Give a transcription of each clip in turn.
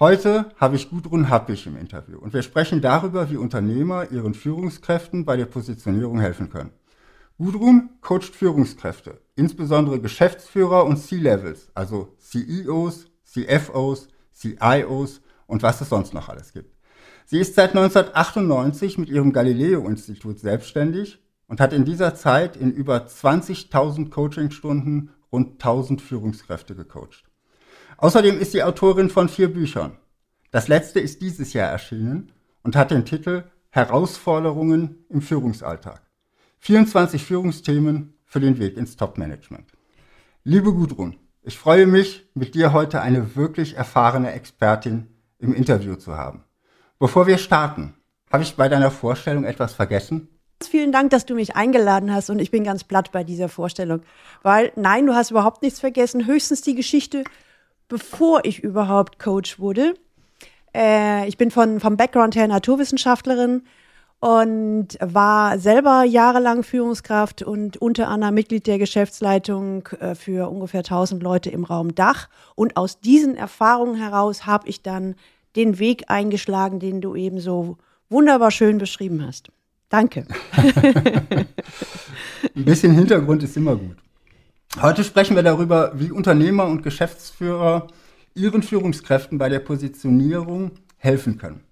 Heute habe ich Gudrun Happig im Interview und wir sprechen darüber, wie Unternehmer ihren Führungskräften bei der Positionierung helfen können. Gudrun coacht Führungskräfte, insbesondere Geschäftsführer und C-Levels, also CEOs, CFOs, CIOs und was es sonst noch alles gibt. Sie ist seit 1998 mit ihrem Galileo-Institut selbstständig und hat in dieser Zeit in über 20.000 Coachingstunden rund 1000 Führungskräfte gecoacht. Außerdem ist sie Autorin von vier Büchern. Das letzte ist dieses Jahr erschienen und hat den Titel Herausforderungen im Führungsalltag. 24 Führungsthemen für den Weg ins Top-Management. Liebe Gudrun, ich freue mich, mit dir heute eine wirklich erfahrene Expertin im Interview zu haben. Bevor wir starten, habe ich bei deiner Vorstellung etwas vergessen? Vielen Dank, dass du mich eingeladen hast und ich bin ganz platt bei dieser Vorstellung. Weil nein, du hast überhaupt nichts vergessen, höchstens die Geschichte, bevor ich überhaupt Coach wurde. Äh, ich bin von, vom Background her Naturwissenschaftlerin und war selber jahrelang Führungskraft und unter anderem Mitglied der Geschäftsleitung äh, für ungefähr 1000 Leute im Raum Dach. Und aus diesen Erfahrungen heraus habe ich dann den Weg eingeschlagen, den du eben so wunderbar schön beschrieben hast. Danke. Ein bisschen Hintergrund ist immer gut. Heute sprechen wir darüber, wie Unternehmer und Geschäftsführer ihren Führungskräften bei der Positionierung helfen können.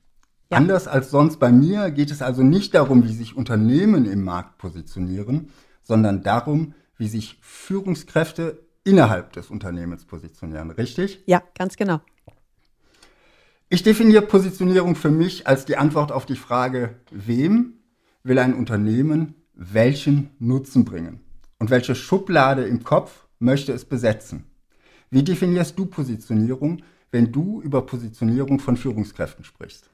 Ja. Anders als sonst bei mir geht es also nicht darum, wie sich Unternehmen im Markt positionieren, sondern darum, wie sich Führungskräfte innerhalb des Unternehmens positionieren. Richtig? Ja, ganz genau. Ich definiere Positionierung für mich als die Antwort auf die Frage, wem will ein Unternehmen welchen Nutzen bringen und welche Schublade im Kopf möchte es besetzen. Wie definierst du Positionierung, wenn du über Positionierung von Führungskräften sprichst?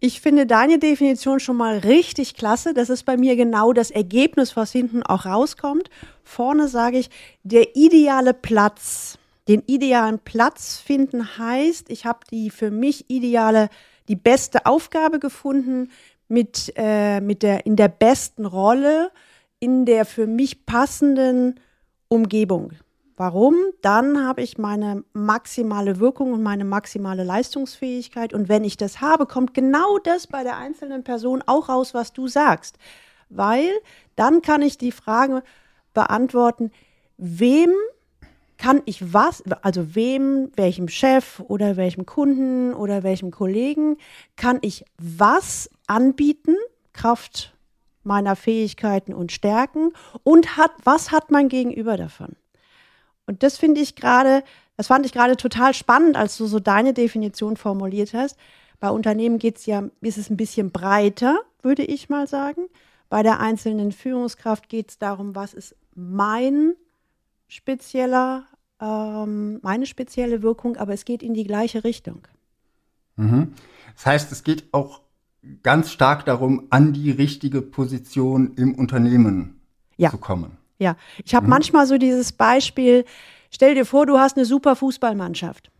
Ich finde deine Definition schon mal richtig klasse. Das ist bei mir genau das Ergebnis, was hinten auch rauskommt. Vorne sage ich, der ideale Platz. Den idealen Platz finden heißt, ich habe die für mich ideale, die beste Aufgabe gefunden, mit, äh, mit der, in der besten Rolle, in der für mich passenden Umgebung. Warum? Dann habe ich meine maximale Wirkung und meine maximale Leistungsfähigkeit. Und wenn ich das habe, kommt genau das bei der einzelnen Person auch raus, was du sagst. Weil dann kann ich die Frage beantworten, wem kann ich was, also wem, welchem Chef oder welchem Kunden oder welchem Kollegen kann ich was anbieten, Kraft meiner Fähigkeiten und Stärken und hat, was hat mein Gegenüber davon? Und das finde ich gerade, das fand ich gerade total spannend, als du so deine Definition formuliert hast. Bei Unternehmen geht es ja, ist es ein bisschen breiter, würde ich mal sagen. Bei der einzelnen Führungskraft geht es darum, was ist mein spezieller, ähm, meine spezielle Wirkung, aber es geht in die gleiche Richtung. Mhm. Das heißt, es geht auch ganz stark darum, an die richtige Position im Unternehmen ja. zu kommen. Ja, ich habe mhm. manchmal so dieses Beispiel, stell dir vor, du hast eine super Fußballmannschaft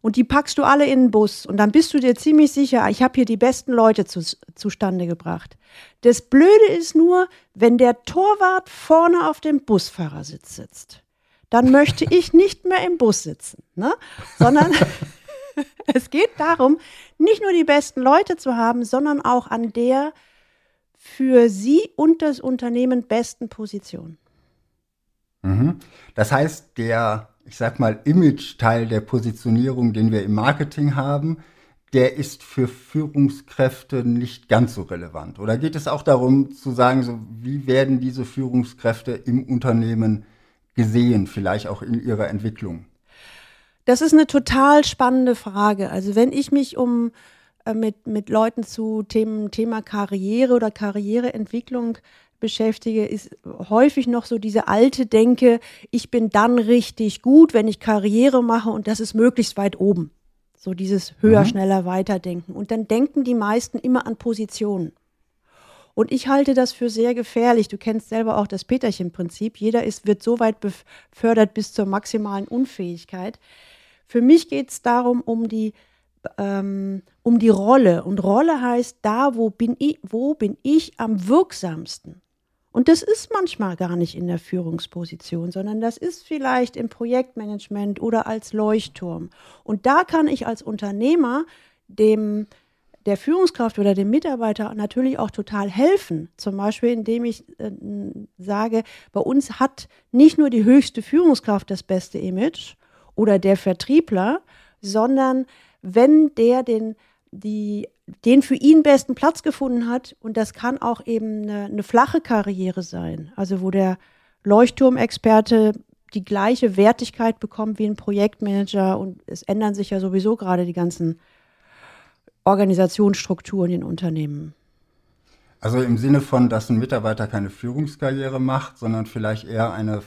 und die packst du alle in den Bus und dann bist du dir ziemlich sicher, ich habe hier die besten Leute zu, zustande gebracht. Das Blöde ist nur, wenn der Torwart vorne auf dem Busfahrersitz sitzt, dann möchte ich nicht mehr im Bus sitzen, ne? sondern es geht darum, nicht nur die besten Leute zu haben, sondern auch an der für sie und das Unternehmen besten Position. Mhm. Das heißt, der, ich sag mal, Image-Teil der Positionierung, den wir im Marketing haben, der ist für Führungskräfte nicht ganz so relevant. Oder geht es auch darum zu sagen, so, wie werden diese Führungskräfte im Unternehmen gesehen, vielleicht auch in ihrer Entwicklung? Das ist eine total spannende Frage. Also wenn ich mich um äh, mit, mit Leuten zu Themen, Thema Karriere oder Karriereentwicklung beschäftige, ist häufig noch so diese alte Denke, ich bin dann richtig gut, wenn ich Karriere mache und das ist möglichst weit oben. So dieses höher, mhm. schneller, weiterdenken. Und dann denken die meisten immer an Positionen. Und ich halte das für sehr gefährlich. Du kennst selber auch das Peterchen-Prinzip. Jeder ist, wird so weit befördert bis zur maximalen Unfähigkeit. Für mich geht es darum, um die, ähm, um die Rolle. Und Rolle heißt da, wo bin ich, wo bin ich am wirksamsten? Und das ist manchmal gar nicht in der Führungsposition, sondern das ist vielleicht im Projektmanagement oder als Leuchtturm. Und da kann ich als Unternehmer dem der Führungskraft oder dem Mitarbeiter natürlich auch total helfen. Zum Beispiel, indem ich äh, sage, bei uns hat nicht nur die höchste Führungskraft das beste Image oder der Vertriebler, sondern wenn der den, die, den für ihn besten Platz gefunden hat, und das kann auch eben eine, eine flache Karriere sein, also wo der Leuchtturmexperte die gleiche Wertigkeit bekommt wie ein Projektmanager und es ändern sich ja sowieso gerade die ganzen Organisationsstrukturen in Unternehmen. Also im Sinne von, dass ein Mitarbeiter keine Führungskarriere macht, sondern vielleicht eher eine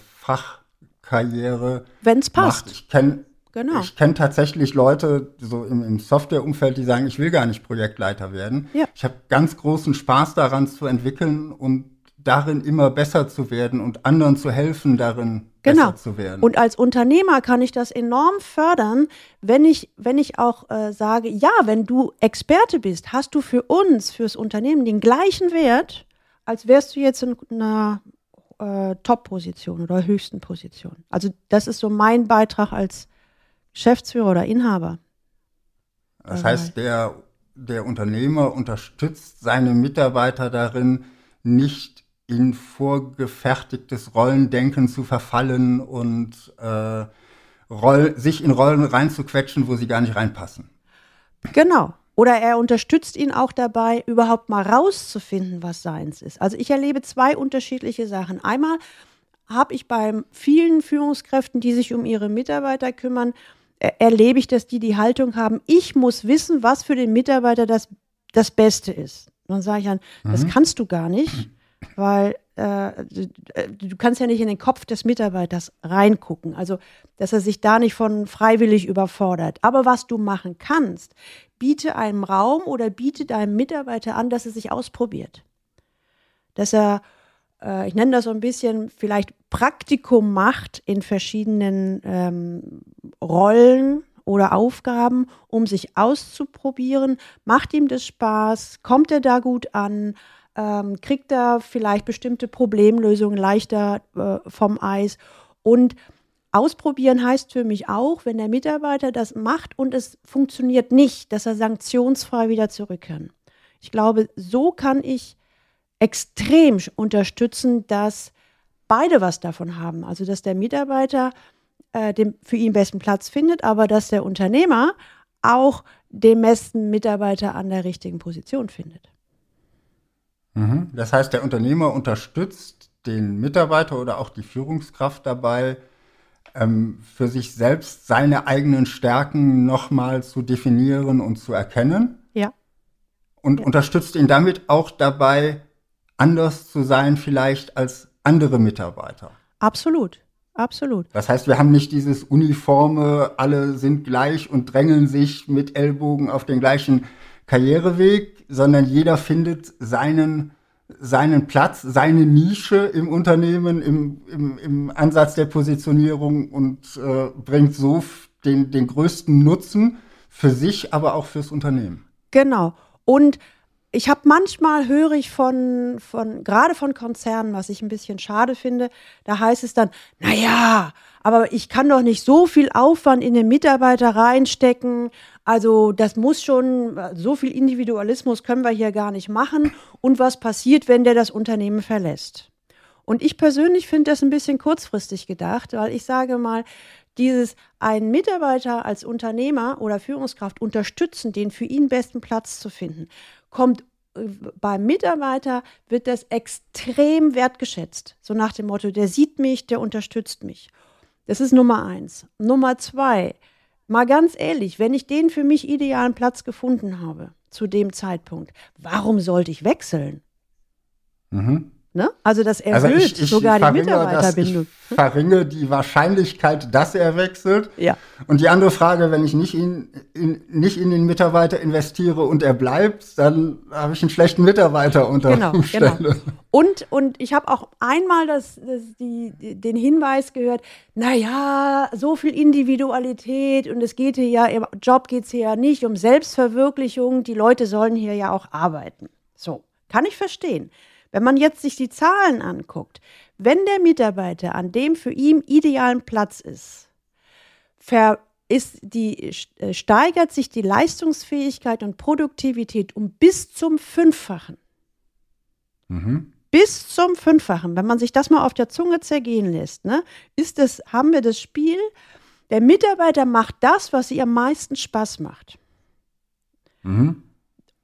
Fachkarriere. Wenn es passt. Macht. Ich kenne genau. ich kenn tatsächlich Leute so im, im Softwareumfeld, die sagen, ich will gar nicht Projektleiter werden. Ja. Ich habe ganz großen Spaß daran zu entwickeln und darin immer besser zu werden und anderen zu helfen, darin genau. besser zu werden. Und als Unternehmer kann ich das enorm fördern, wenn ich, wenn ich auch äh, sage, ja, wenn du Experte bist, hast du für uns, fürs Unternehmen den gleichen Wert, als wärst du jetzt in einer äh, Top-Position oder höchsten Position. Also das ist so mein Beitrag als Geschäftsführer oder Inhaber. Das heißt, der, der Unternehmer unterstützt seine Mitarbeiter darin, nicht in vorgefertigtes Rollendenken zu verfallen und äh, Roll, sich in Rollen reinzuquetschen, wo sie gar nicht reinpassen. Genau. Oder er unterstützt ihn auch dabei, überhaupt mal rauszufinden, was seins ist. Also ich erlebe zwei unterschiedliche Sachen. Einmal habe ich bei vielen Führungskräften, die sich um ihre Mitarbeiter kümmern, erlebe ich, dass die die Haltung haben, ich muss wissen, was für den Mitarbeiter das, das Beste ist. Dann sage ich dann, mhm. das kannst du gar nicht weil äh, du, kannst ja nicht in den Kopf des Mitarbeiters reingucken, also dass er sich da nicht von freiwillig überfordert. Aber was du machen kannst, biete einem Raum oder biete deinem Mitarbeiter an, dass er sich ausprobiert. Dass er, äh, ich nenne das so ein bisschen, vielleicht Praktikum macht in verschiedenen ähm, Rollen, oder Aufgaben, um sich auszuprobieren. Macht ihm das Spaß? Kommt er da gut an? Ähm, kriegt er vielleicht bestimmte Problemlösungen leichter äh, vom Eis. Und ausprobieren heißt für mich auch, wenn der Mitarbeiter das macht und es funktioniert nicht, dass er sanktionsfrei wieder zurück kann. Ich glaube, so kann ich extrem unterstützen, dass beide was davon haben. Also, dass der Mitarbeiter äh, den für ihn besten Platz findet, aber dass der Unternehmer auch den besten Mitarbeiter an der richtigen Position findet. Mhm. Das heißt, der Unternehmer unterstützt den Mitarbeiter oder auch die Führungskraft dabei, ähm, für sich selbst seine eigenen Stärken nochmal zu definieren und zu erkennen. Ja. Und ja. unterstützt ihn damit auch dabei, anders zu sein vielleicht als andere Mitarbeiter. Absolut. Absolut. Das heißt, wir haben nicht dieses uniforme, alle sind gleich und drängeln sich mit Ellbogen auf den gleichen Karriereweg, sondern jeder findet seinen, seinen Platz, seine Nische im Unternehmen, im, im, im Ansatz der Positionierung und äh, bringt so den, den größten Nutzen für sich, aber auch fürs Unternehmen. Genau. Und ich habe manchmal höre ich von, von gerade von Konzernen, was ich ein bisschen schade finde, da heißt es dann, naja, aber ich kann doch nicht so viel Aufwand in den Mitarbeiter reinstecken. Also das muss schon, so viel Individualismus können wir hier gar nicht machen. Und was passiert, wenn der das Unternehmen verlässt? Und ich persönlich finde das ein bisschen kurzfristig gedacht, weil ich sage mal, dieses einen Mitarbeiter als Unternehmer oder Führungskraft unterstützen, den für ihn besten Platz zu finden, kommt äh, beim Mitarbeiter wird das extrem wertgeschätzt. So nach dem Motto, der sieht mich, der unterstützt mich. Das ist Nummer eins. Nummer zwei, mal ganz ehrlich, wenn ich den für mich idealen Platz gefunden habe zu dem Zeitpunkt, warum sollte ich wechseln? Mhm. Ne? Also das also erhöht also ich, ich sogar die Mitarbeiterbindung. Ich verringe die Wahrscheinlichkeit, dass er wechselt. Ja. Und die andere Frage, wenn ich nicht in, in, nicht in den Mitarbeiter investiere und er bleibt, dann habe ich einen schlechten Mitarbeiter unter genau, Umständen. Genau. Und, und ich habe auch einmal das, das, die, den Hinweis gehört, naja, so viel Individualität und es geht hier ja, im Job geht es hier ja nicht um Selbstverwirklichung, die Leute sollen hier ja auch arbeiten. So, kann ich verstehen. Wenn man jetzt sich die Zahlen anguckt, wenn der Mitarbeiter an dem für ihn idealen Platz ist, ver ist die, äh, steigert sich die Leistungsfähigkeit und Produktivität um bis zum Fünffachen. Mhm. Bis zum Fünffachen. Wenn man sich das mal auf der Zunge zergehen lässt, ne, ist das, haben wir das Spiel, der Mitarbeiter macht das, was ihr am meisten Spaß macht. Mhm.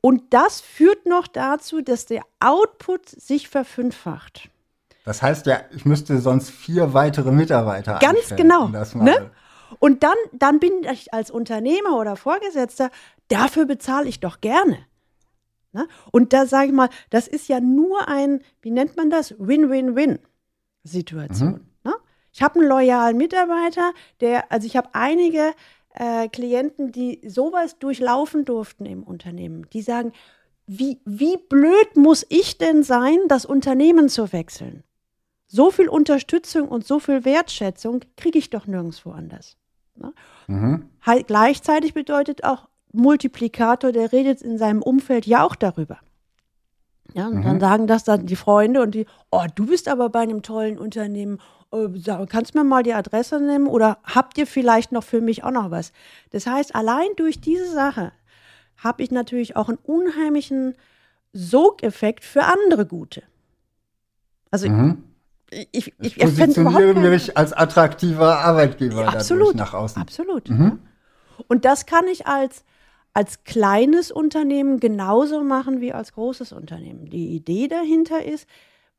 Und das führt noch dazu, dass der Output sich verfünffacht. Das heißt ja, ich müsste sonst vier weitere Mitarbeiter Ganz genau. Ne? Und dann, dann bin ich als Unternehmer oder Vorgesetzter, dafür bezahle ich doch gerne. Ne? Und da sage ich mal, das ist ja nur ein, wie nennt man das? Win-Win-Win-Situation. Mhm. Ne? Ich habe einen loyalen Mitarbeiter, der, also ich habe einige äh, Klienten, die sowas durchlaufen durften im Unternehmen. Die sagen, wie, wie blöd muss ich denn sein, das Unternehmen zu wechseln? So viel Unterstützung und so viel Wertschätzung kriege ich doch nirgendwo anders. Ne? Mhm. Gleichzeitig bedeutet auch Multiplikator, der redet in seinem Umfeld ja auch darüber. Ja, und mhm. dann sagen das dann die Freunde und die, oh, du bist aber bei einem tollen Unternehmen. Äh, kannst du mir mal die Adresse nehmen oder habt ihr vielleicht noch für mich auch noch was? Das heißt, allein durch diese Sache habe ich natürlich auch einen unheimlichen Sogeffekt für andere Gute. Also mhm ich, ich, ich positioniere mich als attraktiver Arbeitgeber ja, absolut, nach außen. Absolut. Mhm. Und das kann ich als, als kleines Unternehmen genauso machen wie als großes Unternehmen. Die Idee dahinter ist,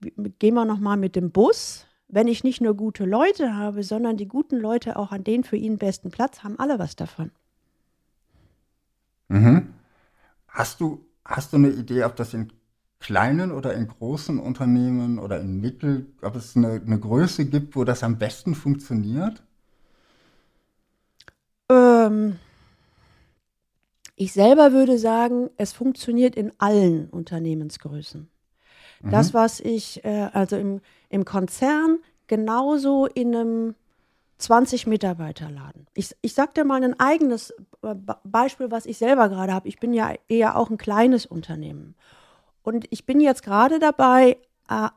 gehen wir nochmal mit dem Bus. Wenn ich nicht nur gute Leute habe, sondern die guten Leute auch an den für ihn besten Platz, haben alle was davon. Mhm. Hast du, hast du eine Idee, ob das in kleinen oder in großen Unternehmen oder in Mittel, ob es eine, eine Größe gibt, wo das am besten funktioniert? Ähm, ich selber würde sagen, es funktioniert in allen Unternehmensgrößen. Mhm. Das, was ich äh, also im, im Konzern genauso in einem 20 Mitarbeiterladen. Ich, ich sage dir mal ein eigenes äh, Beispiel, was ich selber gerade habe. Ich bin ja eher auch ein kleines Unternehmen. Und ich bin jetzt gerade dabei, äh,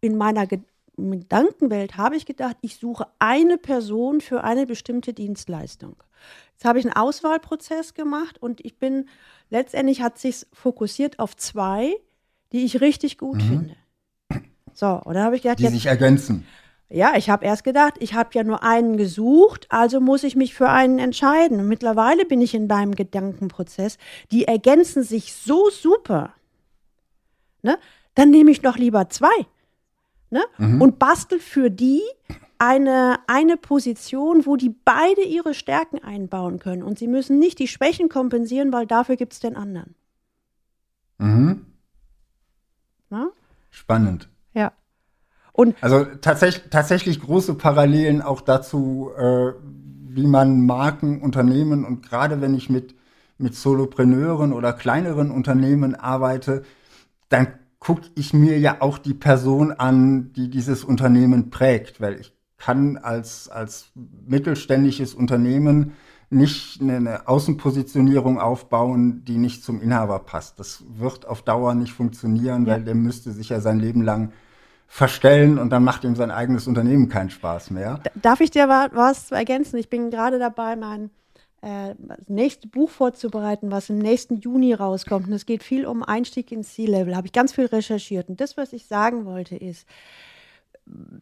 in meiner Gedankenwelt habe ich gedacht, ich suche eine Person für eine bestimmte Dienstleistung. Jetzt habe ich einen Auswahlprozess gemacht und ich bin, letztendlich hat sich fokussiert auf zwei, die ich richtig gut mhm. finde. So, und dann habe ich gedacht, die jetzt, sich ergänzen. Ja, ich habe erst gedacht, ich habe ja nur einen gesucht, also muss ich mich für einen entscheiden. Und mittlerweile bin ich in meinem Gedankenprozess. Die ergänzen sich so super ne, dann nehme ich doch lieber zwei ne, mhm. und bastel für die eine, eine Position, wo die beide ihre Stärken einbauen können. Und sie müssen nicht die Schwächen kompensieren, weil dafür gibt es den anderen. Mhm. Na? Spannend. Und also tatsächlich, tatsächlich große Parallelen auch dazu, äh, wie man Marken, Unternehmen und gerade wenn ich mit, mit Solopreneuren oder kleineren Unternehmen arbeite, dann gucke ich mir ja auch die Person an, die dieses Unternehmen prägt, weil ich kann als, als mittelständisches Unternehmen nicht eine Außenpositionierung aufbauen, die nicht zum Inhaber passt. Das wird auf Dauer nicht funktionieren, ja. weil der müsste sich ja sein Leben lang verstellen und dann macht ihm sein eigenes Unternehmen keinen Spaß mehr. Darf ich dir was ergänzen? Ich bin gerade dabei, mein äh, das nächste Buch vorzubereiten, was im nächsten Juni rauskommt. Und es geht viel um Einstieg ins C-Level. Habe ich ganz viel recherchiert. Und das, was ich sagen wollte, ist,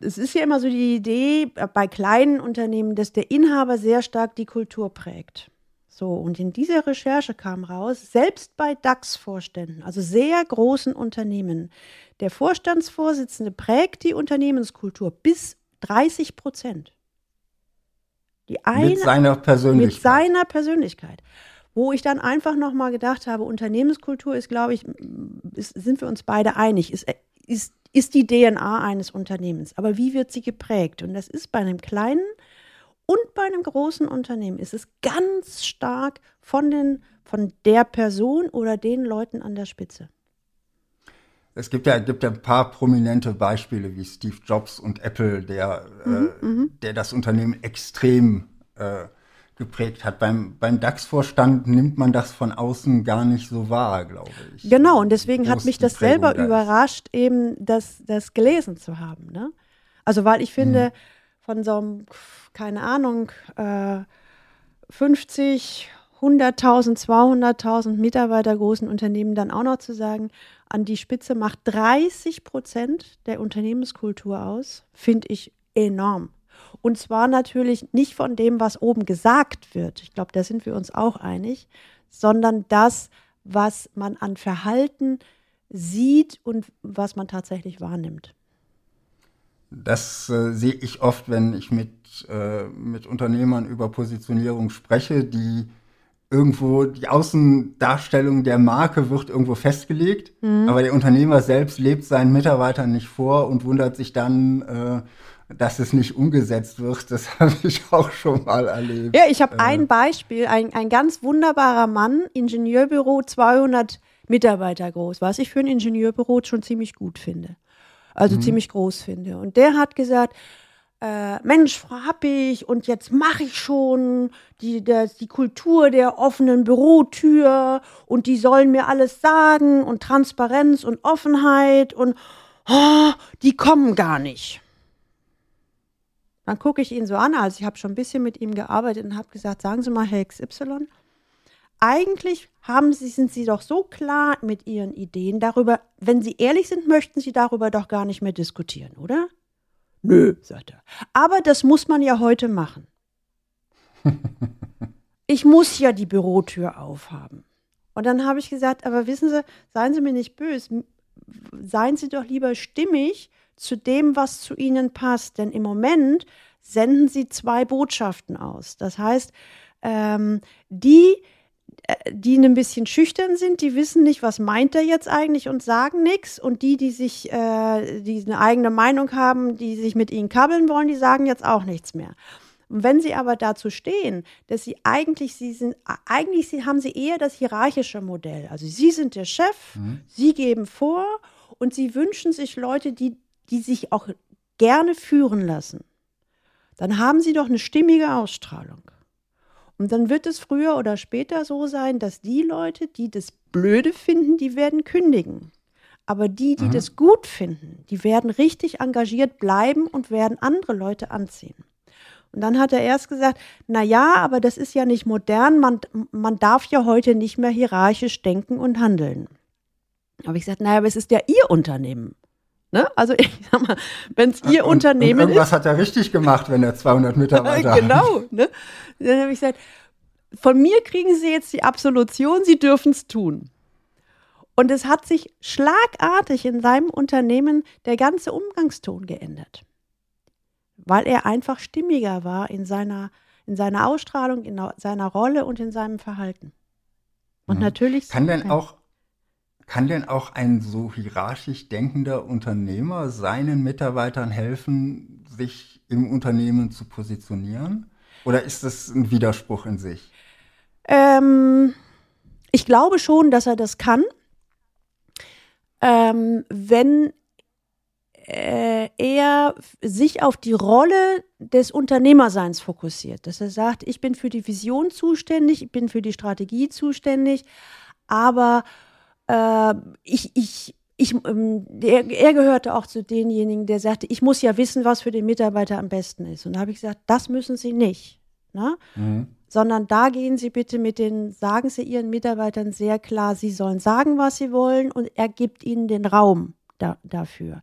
es ist ja immer so die Idee bei kleinen Unternehmen, dass der Inhaber sehr stark die Kultur prägt. So, und in dieser Recherche kam raus, selbst bei DAX-Vorständen, also sehr großen Unternehmen, der Vorstandsvorsitzende prägt die Unternehmenskultur bis 30 Prozent. Die eine, mit seiner Persönlichkeit. Mit seiner Persönlichkeit. Wo ich dann einfach nochmal gedacht habe, Unternehmenskultur ist, glaube ich, ist, sind wir uns beide einig, ist, ist, ist die DNA eines Unternehmens. Aber wie wird sie geprägt? Und das ist bei einem kleinen und bei einem großen Unternehmen ist es ganz stark von, den, von der Person oder den Leuten an der Spitze. Es gibt ja, gibt ja ein paar prominente Beispiele wie Steve Jobs und Apple, der, mhm, äh, mhm. der das Unternehmen extrem äh, geprägt hat. Beim, beim DAX-Vorstand nimmt man das von außen gar nicht so wahr, glaube ich. Genau, und deswegen hat mich das selber da überrascht, eben das, das gelesen zu haben. Ne? Also, weil ich finde, hm. Von so einem, keine Ahnung, äh, 50, 100.000, 200.000 Mitarbeiter großen Unternehmen dann auch noch zu sagen, an die Spitze macht 30 Prozent der Unternehmenskultur aus, finde ich enorm. Und zwar natürlich nicht von dem, was oben gesagt wird. Ich glaube, da sind wir uns auch einig, sondern das, was man an Verhalten sieht und was man tatsächlich wahrnimmt. Das äh, sehe ich oft, wenn ich mit, äh, mit Unternehmern über Positionierung spreche, die irgendwo die Außendarstellung der Marke wird irgendwo festgelegt, mhm. aber der Unternehmer selbst lebt seinen Mitarbeitern nicht vor und wundert sich dann, äh, dass es nicht umgesetzt wird. Das habe ich auch schon mal erlebt. Ja, ich habe äh. ein Beispiel, ein, ein ganz wunderbarer Mann, Ingenieurbüro, 200 Mitarbeiter groß, was ich für ein Ingenieurbüro schon ziemlich gut finde. Also mhm. ziemlich groß finde. Und der hat gesagt, äh, Mensch, hab ich und jetzt mache ich schon die, der, die Kultur der offenen Bürotür und die sollen mir alles sagen und Transparenz und Offenheit und oh, die kommen gar nicht. Dann gucke ich ihn so an, also ich habe schon ein bisschen mit ihm gearbeitet und habe gesagt, sagen Sie mal, Herr XY, eigentlich haben Sie, sind Sie doch so klar mit Ihren Ideen darüber, wenn Sie ehrlich sind, möchten Sie darüber doch gar nicht mehr diskutieren, oder? Nö, sagt er. Aber das muss man ja heute machen. ich muss ja die Bürotür aufhaben. Und dann habe ich gesagt, aber wissen Sie, seien Sie mir nicht böse, seien Sie doch lieber stimmig zu dem, was zu Ihnen passt. Denn im Moment senden Sie zwei Botschaften aus. Das heißt, ähm, die, die ein bisschen schüchtern sind, die wissen nicht, was meint er jetzt eigentlich und sagen nichts. Und die, die sich, äh, die eine eigene Meinung haben, die sich mit ihnen kabbeln wollen, die sagen jetzt auch nichts mehr. Und wenn sie aber dazu stehen, dass sie eigentlich, sie sind, eigentlich sie, haben sie eher das hierarchische Modell. Also sie sind der Chef, mhm. sie geben vor und sie wünschen sich Leute, die, die sich auch gerne führen lassen. Dann haben sie doch eine stimmige Ausstrahlung. Und dann wird es früher oder später so sein, dass die Leute, die das blöde finden, die werden kündigen. Aber die, die mhm. das gut finden, die werden richtig engagiert bleiben und werden andere Leute anziehen. Und dann hat er erst gesagt, na ja, aber das ist ja nicht modern, man, man darf ja heute nicht mehr hierarchisch denken und handeln. Aber ich gesagt, naja, aber es ist ja Ihr Unternehmen. Ne? Also ich sag mal, wenn es Ihr und, Unternehmen und irgendwas ist. Was hat er richtig gemacht, wenn er 200 Mitarbeiter hat? genau. Ne? Dann habe ich gesagt, von mir kriegen Sie jetzt die Absolution, Sie dürfen es tun. Und es hat sich schlagartig in seinem Unternehmen der ganze Umgangston geändert, weil er einfach stimmiger war in seiner, in seiner Ausstrahlung, in seiner Rolle und in seinem Verhalten. Und mhm. natürlich. Kann denn auch kann denn auch ein so hierarchisch denkender Unternehmer seinen Mitarbeitern helfen, sich im Unternehmen zu positionieren? Oder ist das ein Widerspruch in sich? Ähm, ich glaube schon, dass er das kann, ähm, wenn äh, er sich auf die Rolle des Unternehmerseins fokussiert. Dass er sagt, ich bin für die Vision zuständig, ich bin für die Strategie zuständig, aber äh, ich, ich, ich, ähm, er, er, gehörte auch zu denjenigen, der sagte, ich muss ja wissen, was für den Mitarbeiter am besten ist. Und da habe ich gesagt, das müssen Sie nicht. Ne? Mhm. Sondern da gehen Sie bitte mit den, sagen Sie Ihren Mitarbeitern sehr klar, Sie sollen sagen, was sie wollen und er gibt ihnen den Raum da, dafür.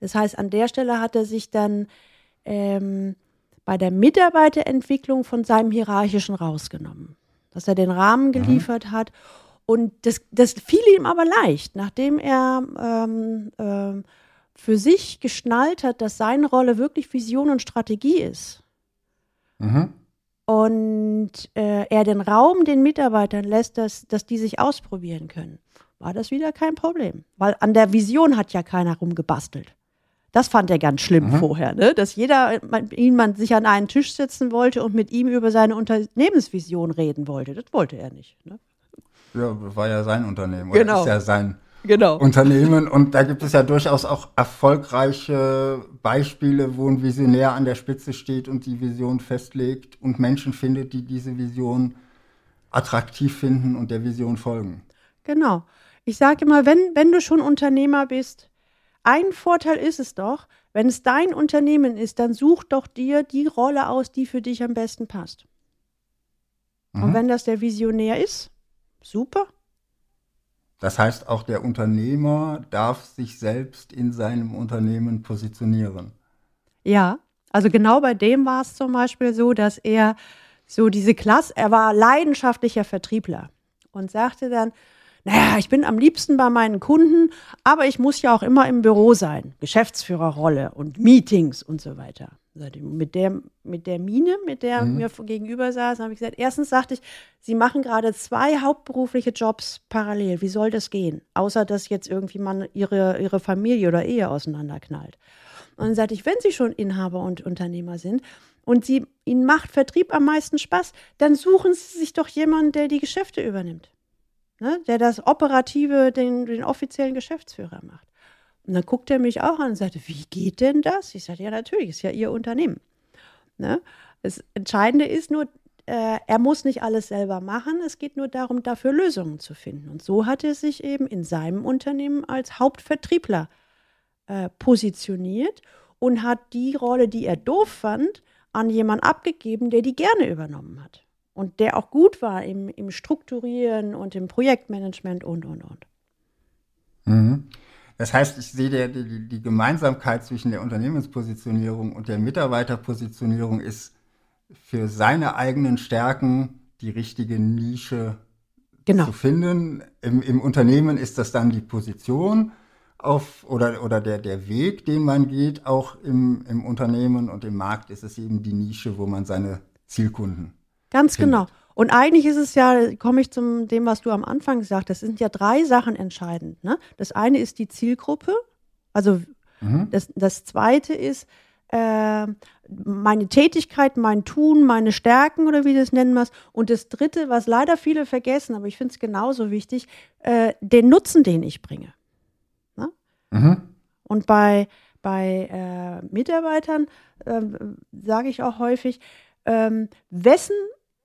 Das heißt, an der Stelle hat er sich dann ähm, bei der Mitarbeiterentwicklung von seinem Hierarchischen rausgenommen. Dass er den Rahmen mhm. geliefert mhm. hat und das, das fiel ihm aber leicht, nachdem er ähm, äh, für sich geschnallt hat, dass seine Rolle wirklich Vision und Strategie ist. Mhm. Und äh, er den Raum den Mitarbeitern lässt, dass, dass die sich ausprobieren können, war das wieder kein Problem. Weil an der Vision hat ja keiner rumgebastelt. Das fand er ganz schlimm mhm. vorher, ne? dass jeder ihn man sich an einen Tisch setzen wollte und mit ihm über seine Unternehmensvision reden wollte. Das wollte er nicht. Ne? Ja, war ja sein Unternehmen. Oder genau. ist ja sein genau. Unternehmen. Und da gibt es ja durchaus auch erfolgreiche Beispiele, wo ein Visionär an der Spitze steht und die Vision festlegt und Menschen findet, die diese Vision attraktiv finden und der Vision folgen. Genau. Ich sage immer, wenn, wenn du schon Unternehmer bist, ein Vorteil ist es doch, wenn es dein Unternehmen ist, dann such doch dir die Rolle aus, die für dich am besten passt. Mhm. Und wenn das der Visionär ist, super. Das heißt, auch der Unternehmer darf sich selbst in seinem Unternehmen positionieren. Ja, also genau bei dem war es zum Beispiel so, dass er so diese Klasse, er war leidenschaftlicher Vertriebler und sagte dann, naja, ich bin am liebsten bei meinen Kunden, aber ich muss ja auch immer im Büro sein. Geschäftsführerrolle und Meetings und so weiter. Mit der, mit der Mine, mit der mhm. mir gegenüber saß, habe ich gesagt, erstens sagte ich, Sie machen gerade zwei hauptberufliche Jobs parallel. Wie soll das gehen? Außer, dass jetzt irgendwie man ihre, ihre Familie oder Ehe auseinanderknallt. Und dann sagte ich, wenn Sie schon Inhaber und Unternehmer sind und Sie, Ihnen macht Vertrieb am meisten Spaß, dann suchen Sie sich doch jemanden, der die Geschäfte übernimmt ne, der das Operative, den, den offiziellen Geschäftsführer macht. Und dann guckt er mich auch an und sagte, wie geht denn das? Ich sagte, ja, natürlich, ist ja Ihr Unternehmen. Ne? Das Entscheidende ist nur, äh, er muss nicht alles selber machen, es geht nur darum, dafür Lösungen zu finden. Und so hat er sich eben in seinem Unternehmen als Hauptvertriebler äh, positioniert und hat die Rolle, die er doof fand, an jemanden abgegeben, der die gerne übernommen hat und der auch gut war im, im Strukturieren und im Projektmanagement und, und, und. Mhm. Das heißt, ich sehe der, die, die Gemeinsamkeit zwischen der Unternehmenspositionierung und der Mitarbeiterpositionierung ist für seine eigenen Stärken die richtige Nische genau. zu finden. Im, Im Unternehmen ist das dann die Position auf oder, oder der, der Weg, den man geht. Auch im, im Unternehmen und im Markt ist es eben die Nische, wo man seine Zielkunden Ganz findet. genau. Und eigentlich ist es ja, komme ich zum dem, was du am Anfang gesagt hast, es sind ja drei Sachen entscheidend. Ne? Das eine ist die Zielgruppe, also mhm. das, das zweite ist äh, meine Tätigkeit, mein Tun, meine Stärken oder wie du es nennen musst. Und das dritte, was leider viele vergessen, aber ich finde es genauso wichtig, äh, den Nutzen, den ich bringe. Ne? Mhm. Und bei, bei äh, Mitarbeitern äh, sage ich auch häufig, ähm, wessen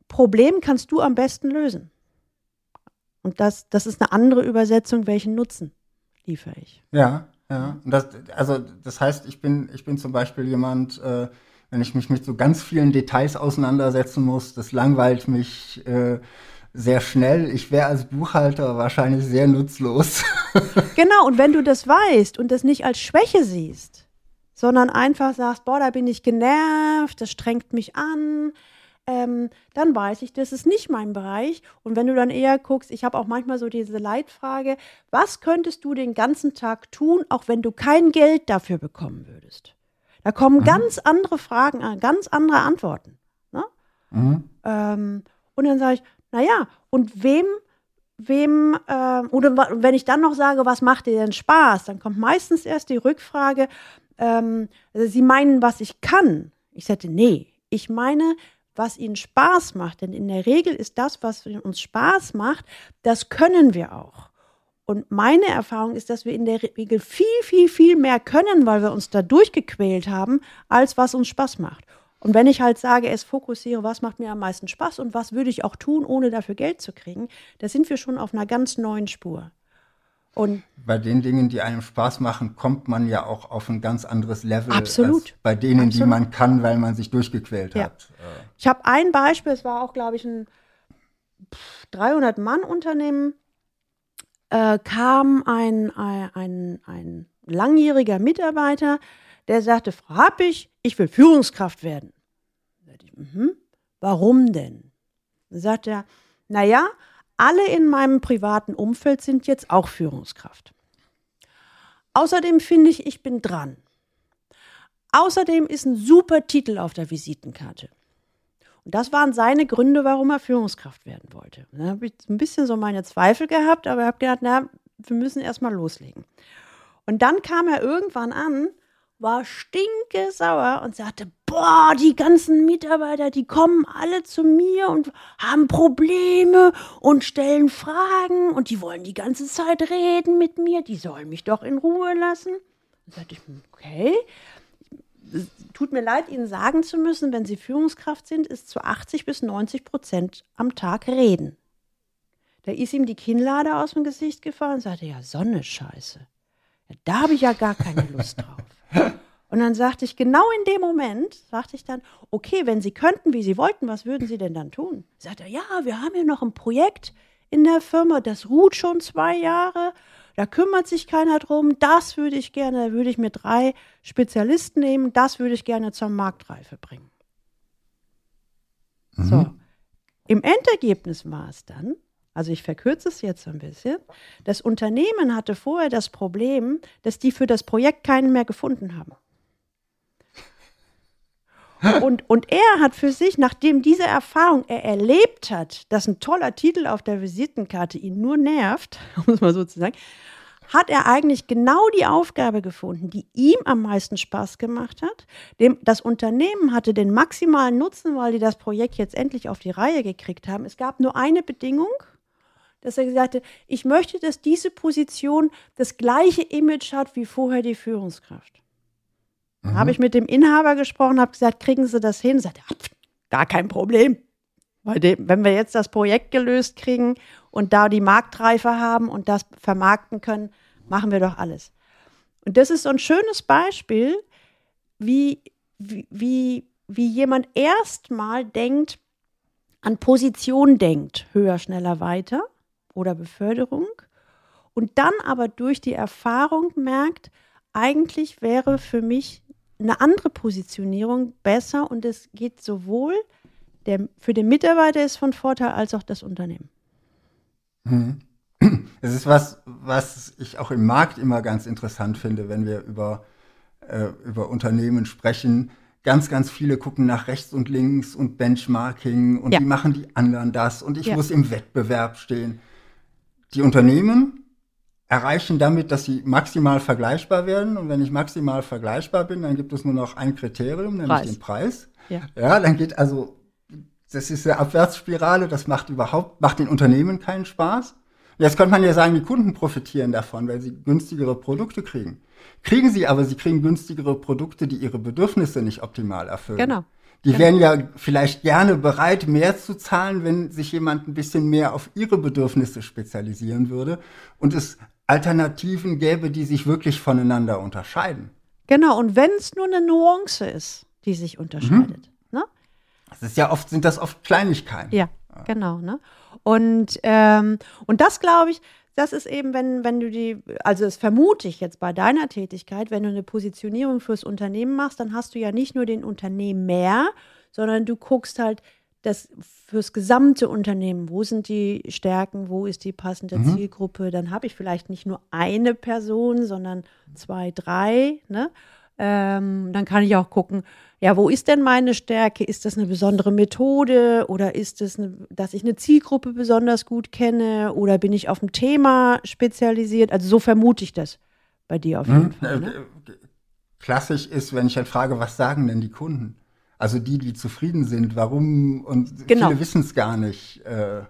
Problem kannst du am besten lösen? Und das, das ist eine andere Übersetzung, welchen Nutzen liefere ich. Ja, ja. Das, also das heißt, ich bin, ich bin zum Beispiel jemand, äh, wenn ich mich mit so ganz vielen Details auseinandersetzen muss, das langweilt mich äh, sehr schnell. Ich wäre als Buchhalter wahrscheinlich sehr nutzlos. genau, und wenn du das weißt und das nicht als Schwäche siehst, sondern einfach sagst, boah, da bin ich genervt, das strengt mich an, ähm, dann weiß ich, das ist nicht mein Bereich. Und wenn du dann eher guckst, ich habe auch manchmal so diese Leitfrage, was könntest du den ganzen Tag tun, auch wenn du kein Geld dafür bekommen würdest? Da kommen mhm. ganz andere Fragen an, ganz andere Antworten. Ne? Mhm. Ähm, und dann sage ich, naja, und wem, wem, äh, oder wenn ich dann noch sage, was macht dir denn Spaß, dann kommt meistens erst die Rückfrage, ähm, Sie meinen, was ich kann. Ich sagte, nee, ich meine, was ihnen Spaß macht. Denn in der Regel ist das, was uns Spaß macht, das können wir auch. Und meine Erfahrung ist, dass wir in der Regel viel, viel, viel mehr können, weil wir uns da durchgequält haben, als was uns Spaß macht. Und wenn ich halt sage, es fokussiere, was macht mir am meisten Spaß und was würde ich auch tun, ohne dafür Geld zu kriegen, da sind wir schon auf einer ganz neuen Spur. Und bei den Dingen, die einem Spaß machen, kommt man ja auch auf ein ganz anderes Level absolut. bei denen, absolut. die man kann, weil man sich durchgequält ja. hat. Ich habe ein Beispiel, es war auch, glaube ich, ein 300-Mann-Unternehmen, äh, kam ein, ein, ein, ein langjähriger Mitarbeiter, der sagte, Frau Happig, ich will Führungskraft werden. Ich, mhm. Warum denn? Dann sagt er, naja, alle in meinem privaten Umfeld sind jetzt auch Führungskraft. Außerdem finde ich, ich bin dran. Außerdem ist ein super Titel auf der Visitenkarte. Und das waren seine Gründe, warum er Führungskraft werden wollte. Da habe ich ein bisschen so meine Zweifel gehabt, aber habe gedacht, na, wir müssen erstmal loslegen. Und dann kam er irgendwann an war stinke sauer und sagte, boah, die ganzen Mitarbeiter, die kommen alle zu mir und haben Probleme und stellen Fragen und die wollen die ganze Zeit reden mit mir, die sollen mich doch in Ruhe lassen. Dann sagte ich, okay, tut mir leid, Ihnen sagen zu müssen, wenn Sie Führungskraft sind, ist zu 80 bis 90 Prozent am Tag reden. Da ist ihm die Kinnlade aus dem Gesicht gefallen und sagte, ja, Sonne scheiße. Ja, da habe ich ja gar keine Lust drauf. Und dann sagte ich, genau in dem Moment, sagte ich dann, okay, wenn Sie könnten, wie Sie wollten, was würden Sie denn dann tun? Sagt er, ja, wir haben ja noch ein Projekt in der Firma, das ruht schon zwei Jahre, da kümmert sich keiner drum, das würde ich gerne, da würde ich mir drei Spezialisten nehmen, das würde ich gerne zur Marktreife bringen. Mhm. So, im Endergebnis war es dann, also ich verkürze es jetzt ein bisschen, das Unternehmen hatte vorher das Problem, dass die für das Projekt keinen mehr gefunden haben. Und, und er hat für sich, nachdem diese Erfahrung er erlebt hat, dass ein toller Titel auf der Visitenkarte ihn nur nervt, um es mal so zu sagen, hat er eigentlich genau die Aufgabe gefunden, die ihm am meisten Spaß gemacht hat. Dem, das Unternehmen hatte den maximalen Nutzen, weil die das Projekt jetzt endlich auf die Reihe gekriegt haben. Es gab nur eine Bedingung, dass er gesagt hat, ich möchte, dass diese Position das gleiche Image hat wie vorher die Führungskraft. Mhm. Habe ich mit dem Inhaber gesprochen, habe gesagt, kriegen Sie das hin? Sagt er, gar kein Problem. Weil wenn wir jetzt das Projekt gelöst kriegen und da die Marktreife haben und das vermarkten können, machen wir doch alles. Und das ist so ein schönes Beispiel, wie, wie, wie, wie jemand erstmal denkt, an Position denkt, höher, schneller, weiter oder Beförderung und dann aber durch die Erfahrung merkt, eigentlich wäre für mich eine andere Positionierung besser und es geht sowohl der, für den Mitarbeiter ist von Vorteil als auch das Unternehmen. Mhm. Es ist was, was ich auch im Markt immer ganz interessant finde, wenn wir über, äh, über Unternehmen sprechen. Ganz, ganz viele gucken nach rechts und links und Benchmarking und ja. wie machen die anderen das und ich ja. muss im Wettbewerb stehen. Die Unternehmen erreichen damit, dass sie maximal vergleichbar werden. Und wenn ich maximal vergleichbar bin, dann gibt es nur noch ein Kriterium, nämlich Preis. den Preis. Ja. ja, dann geht also, das ist eine Abwärtsspirale, das macht überhaupt, macht den Unternehmen keinen Spaß. Jetzt könnte man ja sagen, die Kunden profitieren davon, weil sie günstigere Produkte kriegen. Kriegen sie aber, sie kriegen günstigere Produkte, die ihre Bedürfnisse nicht optimal erfüllen. Genau. Die wären ja vielleicht gerne bereit, mehr zu zahlen, wenn sich jemand ein bisschen mehr auf ihre Bedürfnisse spezialisieren würde und es Alternativen gäbe, die sich wirklich voneinander unterscheiden. Genau, und wenn es nur eine Nuance ist, die sich unterscheidet. Mhm. Ne? Das ist ja oft, sind das oft Kleinigkeiten. Ja, ja. genau. Ne? Und, ähm, und das glaube ich, das ist eben, wenn, wenn du die, also das vermute ich jetzt bei deiner Tätigkeit, wenn du eine Positionierung fürs Unternehmen machst, dann hast du ja nicht nur den Unternehmer, sondern du guckst halt, das fürs gesamte Unternehmen, wo sind die Stärken, wo ist die passende mhm. Zielgruppe, dann habe ich vielleicht nicht nur eine Person, sondern zwei, drei. Ne? Ähm, dann kann ich auch gucken, ja, wo ist denn meine Stärke? Ist das eine besondere Methode oder ist es, eine, dass ich eine Zielgruppe besonders gut kenne oder bin ich auf ein Thema spezialisiert? Also so vermute ich das bei dir auf jeden mhm. Fall. Ne? Klassisch ist, wenn ich halt frage, was sagen denn die Kunden? Also die, die zufrieden sind, warum und genau. viele wissen es gar nicht. Äh,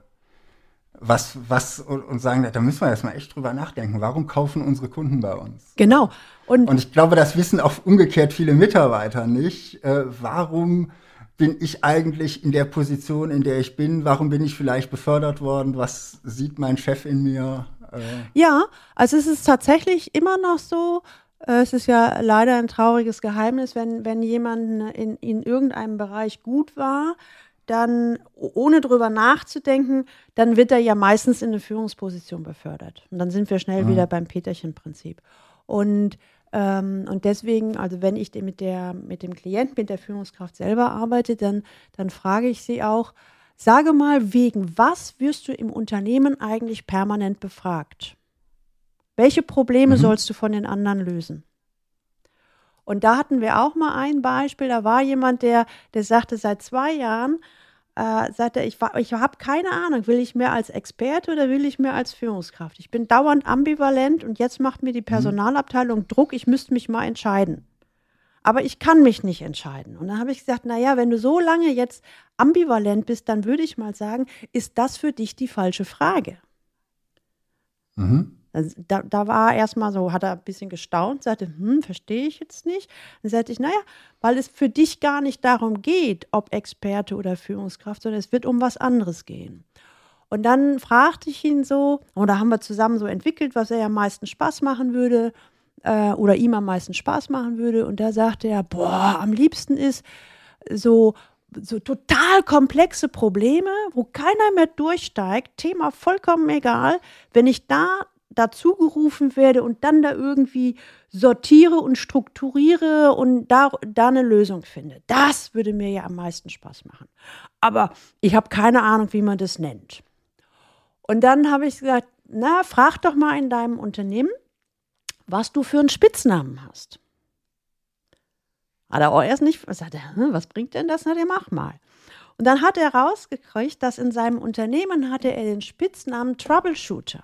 was, was und, und sagen, da müssen wir erstmal echt drüber nachdenken. Warum kaufen unsere Kunden bei uns? Genau. Und, und ich glaube, das wissen auch umgekehrt viele Mitarbeiter nicht. Äh, warum bin ich eigentlich in der Position, in der ich bin? Warum bin ich vielleicht befördert worden? Was sieht mein Chef in mir? Äh, ja, also es ist tatsächlich immer noch so, äh, es ist ja leider ein trauriges Geheimnis, wenn, wenn jemand in, in irgendeinem Bereich gut war, dann ohne drüber nachzudenken, dann wird er ja meistens in eine Führungsposition befördert. Und dann sind wir schnell mhm. wieder beim Peterchen-Prinzip. Und, ähm, und deswegen, also wenn ich mit, der, mit dem Klienten, mit der Führungskraft selber arbeite, dann, dann frage ich sie auch, sage mal, wegen was wirst du im Unternehmen eigentlich permanent befragt? Welche Probleme mhm. sollst du von den anderen lösen? Und da hatten wir auch mal ein Beispiel. Da war jemand, der, der sagte, seit zwei Jahren, äh, sagte ich, ich habe keine Ahnung, will ich mehr als Experte oder will ich mehr als Führungskraft? Ich bin dauernd ambivalent und jetzt macht mir die mhm. Personalabteilung Druck, ich müsste mich mal entscheiden. aber ich kann mich nicht entscheiden. Und dann habe ich gesagt, naja, wenn du so lange jetzt ambivalent bist, dann würde ich mal sagen, ist das für dich die falsche Frage? Mhm. Also da, da war er erstmal so, hat er ein bisschen gestaunt, sagte, hm, verstehe ich jetzt nicht. Dann sagte ich, naja, weil es für dich gar nicht darum geht, ob Experte oder Führungskraft, sondern es wird um was anderes gehen. Und dann fragte ich ihn so, oder haben wir zusammen so entwickelt, was er am meisten Spaß machen würde äh, oder ihm am meisten Spaß machen würde. Und da sagte er, boah, am liebsten ist so so total komplexe Probleme, wo keiner mehr durchsteigt, Thema vollkommen egal, wenn ich da dazu gerufen werde und dann da irgendwie sortiere und strukturiere und da, da eine Lösung finde. Das würde mir ja am meisten Spaß machen. Aber ich habe keine Ahnung, wie man das nennt. Und dann habe ich gesagt, na, frag doch mal in deinem Unternehmen, was du für einen Spitznamen hast. Hat er auch erst nicht, sagt er, was bringt denn das? Na, der mach mal. Und dann hat er rausgekriegt, dass in seinem Unternehmen hatte er den Spitznamen Troubleshooter.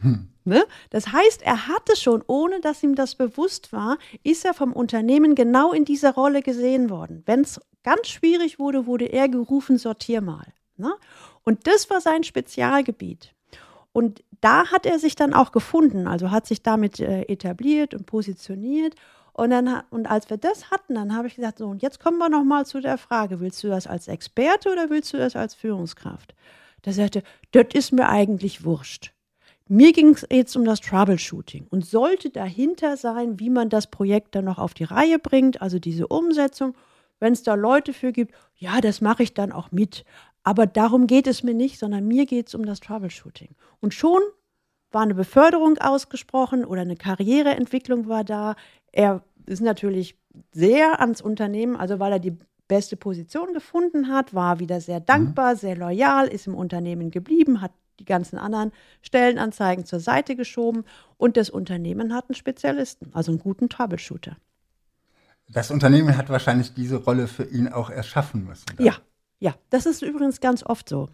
Hm. Ne? Das heißt, er hatte schon, ohne dass ihm das bewusst war, ist er vom Unternehmen genau in dieser Rolle gesehen worden. Wenn es ganz schwierig wurde, wurde er gerufen, sortier mal. Ne? Und das war sein Spezialgebiet. Und da hat er sich dann auch gefunden, also hat sich damit äh, etabliert und positioniert. Und, dann, und als wir das hatten, dann habe ich gesagt, so, und jetzt kommen wir noch mal zu der Frage, willst du das als Experte oder willst du das als Führungskraft? Da sagte, das ist mir eigentlich wurscht. Mir ging es jetzt um das Troubleshooting und sollte dahinter sein, wie man das Projekt dann noch auf die Reihe bringt, also diese Umsetzung. Wenn es da Leute für gibt, ja, das mache ich dann auch mit. Aber darum geht es mir nicht, sondern mir geht es um das Troubleshooting. Und schon war eine Beförderung ausgesprochen oder eine Karriereentwicklung war da. Er ist natürlich sehr ans Unternehmen, also weil er die beste Position gefunden hat, war wieder sehr dankbar, mhm. sehr loyal, ist im Unternehmen geblieben, hat die ganzen anderen Stellenanzeigen zur Seite geschoben und das Unternehmen hat einen Spezialisten, also einen guten Troubleshooter. Das Unternehmen hat wahrscheinlich diese Rolle für ihn auch erschaffen müssen. Dann. Ja, ja, das ist übrigens ganz oft so.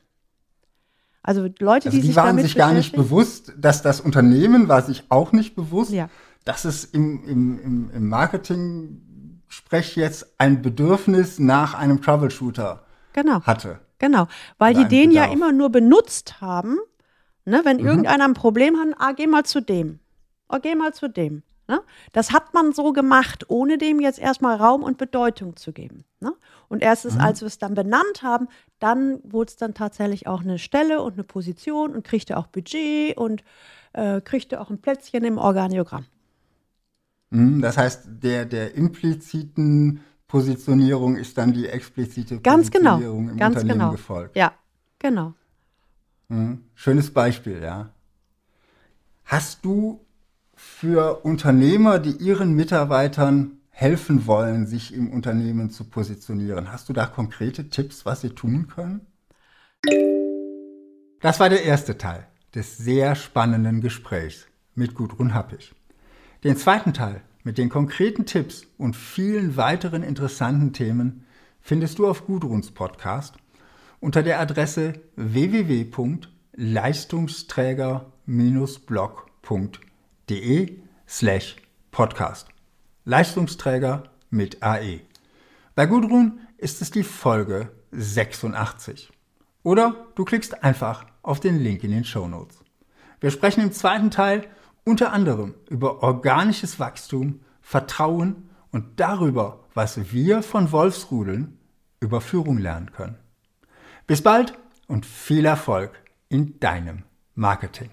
Also Leute, also die, die sich waren damit sich gar nicht bewusst, dass das Unternehmen war sich auch nicht bewusst, ja. dass es im, im, im, im Marketing-Sprech jetzt ein Bedürfnis nach einem Troubleshooter genau. hatte. Genau, weil die den Bedarf. ja immer nur benutzt haben. Ne, wenn mhm. irgendeiner ein Problem hat, ah, geh mal zu dem. Oh, geh mal zu dem. Ne? Das hat man so gemacht, ohne dem jetzt erstmal Raum und Bedeutung zu geben. Ne? Und erst mhm. als wir es dann benannt haben, dann wurde es dann tatsächlich auch eine Stelle und eine Position und kriegte auch Budget und äh, kriegte auch ein Plätzchen im Organigramm. Mhm, das heißt, der, der impliziten Positionierung ist dann die explizite ganz genau, Positionierung im ganz Unternehmen genau. gefolgt. Ja, genau. Mhm. Schönes Beispiel, ja. Hast du für Unternehmer, die ihren Mitarbeitern helfen wollen, sich im Unternehmen zu positionieren, hast du da konkrete Tipps, was sie tun können? Das war der erste Teil des sehr spannenden Gesprächs mit Gudrun Happig. Den zweiten Teil mit den konkreten Tipps und vielen weiteren interessanten Themen findest du auf Gudruns Podcast unter der Adresse www.leistungsträger-blog.de slash podcast. Leistungsträger mit AE. Bei Gudrun ist es die Folge 86. Oder du klickst einfach auf den Link in den Show Notes. Wir sprechen im zweiten Teil unter anderem über organisches Wachstum, Vertrauen und darüber, was wir von Wolfsrudeln über Führung lernen können. Bis bald und viel Erfolg in deinem Marketing.